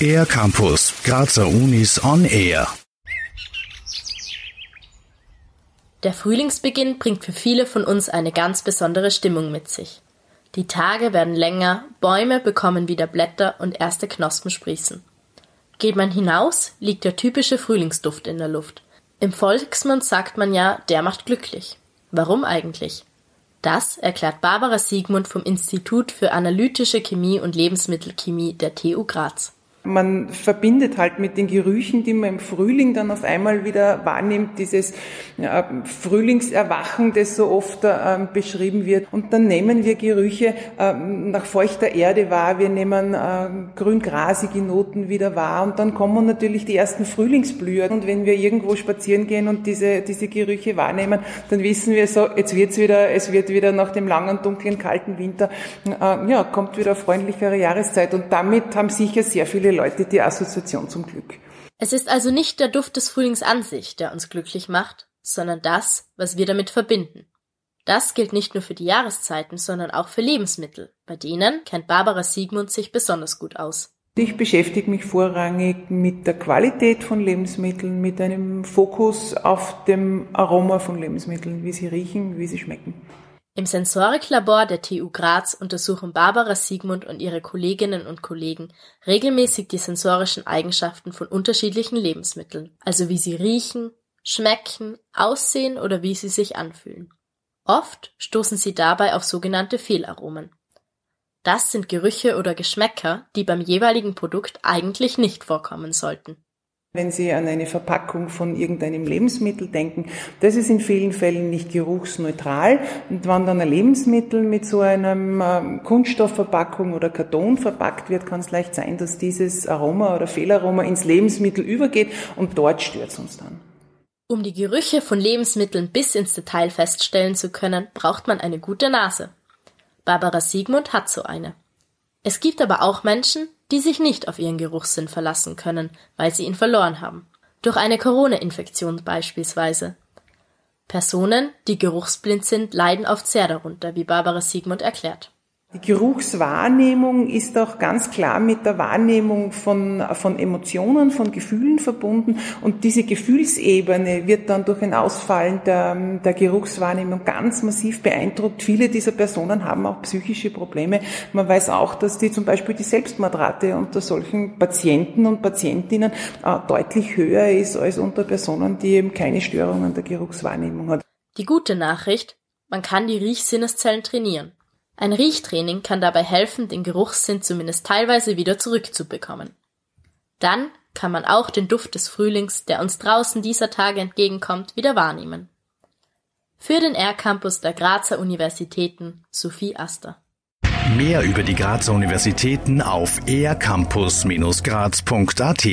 Air Campus, Grazer Unis on Air. Der Frühlingsbeginn bringt für viele von uns eine ganz besondere Stimmung mit sich. Die Tage werden länger, Bäume bekommen wieder Blätter und erste Knospen sprießen. Geht man hinaus, liegt der typische Frühlingsduft in der Luft. Im Volksmund sagt man ja, der macht glücklich. Warum eigentlich? Das erklärt Barbara Siegmund vom Institut für analytische Chemie und Lebensmittelchemie der TU Graz. Man verbindet halt mit den Gerüchen, die man im Frühling dann auf einmal wieder wahrnimmt, dieses äh, Frühlingserwachen, das so oft äh, beschrieben wird. Und dann nehmen wir Gerüche äh, nach feuchter Erde wahr, wir nehmen äh, grüngrasige Noten wieder wahr und dann kommen natürlich die ersten Frühlingsblüher. Und wenn wir irgendwo spazieren gehen und diese, diese Gerüche wahrnehmen, dann wissen wir so, jetzt wird's wieder, es wird wieder nach dem langen, dunklen, kalten Winter, äh, ja, kommt wieder freundlichere Jahreszeit. Und damit haben sicher sehr viele Leute die Assoziation zum Glück. Es ist also nicht der Duft des Frühlings an sich, der uns glücklich macht, sondern das, was wir damit verbinden. Das gilt nicht nur für die Jahreszeiten, sondern auch für Lebensmittel. Bei denen kennt Barbara Siegmund sich besonders gut aus. Ich beschäftige mich vorrangig mit der Qualität von Lebensmitteln, mit einem Fokus auf dem Aroma von Lebensmitteln, wie sie riechen, wie sie schmecken. Im Sensoriklabor der TU Graz untersuchen Barbara Siegmund und ihre Kolleginnen und Kollegen regelmäßig die sensorischen Eigenschaften von unterschiedlichen Lebensmitteln, also wie sie riechen, schmecken, aussehen oder wie sie sich anfühlen. Oft stoßen sie dabei auf sogenannte Fehlaromen. Das sind Gerüche oder Geschmäcker, die beim jeweiligen Produkt eigentlich nicht vorkommen sollten. Wenn Sie an eine Verpackung von irgendeinem Lebensmittel denken, das ist in vielen Fällen nicht geruchsneutral. Und wenn dann ein Lebensmittel mit so einem ähm, Kunststoffverpackung oder Karton verpackt wird, kann es leicht sein, dass dieses Aroma oder Fehlaroma ins Lebensmittel übergeht und dort stört es uns dann. Um die Gerüche von Lebensmitteln bis ins Detail feststellen zu können, braucht man eine gute Nase. Barbara Siegmund hat so eine. Es gibt aber auch Menschen, die sich nicht auf ihren Geruchssinn verlassen können, weil sie ihn verloren haben. Durch eine Corona-Infektion beispielsweise. Personen, die geruchsblind sind, leiden oft sehr darunter, wie Barbara Siegmund erklärt. Die Geruchswahrnehmung ist auch ganz klar mit der Wahrnehmung von, von Emotionen, von Gefühlen verbunden und diese Gefühlsebene wird dann durch ein Ausfallen der, der Geruchswahrnehmung ganz massiv beeindruckt. Viele dieser Personen haben auch psychische Probleme. Man weiß auch, dass die zum Beispiel die Selbstmordrate unter solchen Patienten und Patientinnen äh, deutlich höher ist als unter Personen, die eben keine Störungen der Geruchswahrnehmung haben. Die gute Nachricht, man kann die Riechsinneszellen trainieren. Ein Riechtraining kann dabei helfen, den Geruchssinn zumindest teilweise wieder zurückzubekommen. Dann kann man auch den Duft des Frühlings, der uns draußen dieser Tage entgegenkommt, wieder wahrnehmen. Für den R-Campus der Grazer Universitäten Sophie Aster. Mehr über die Grazer Universitäten auf ercampus-graz.at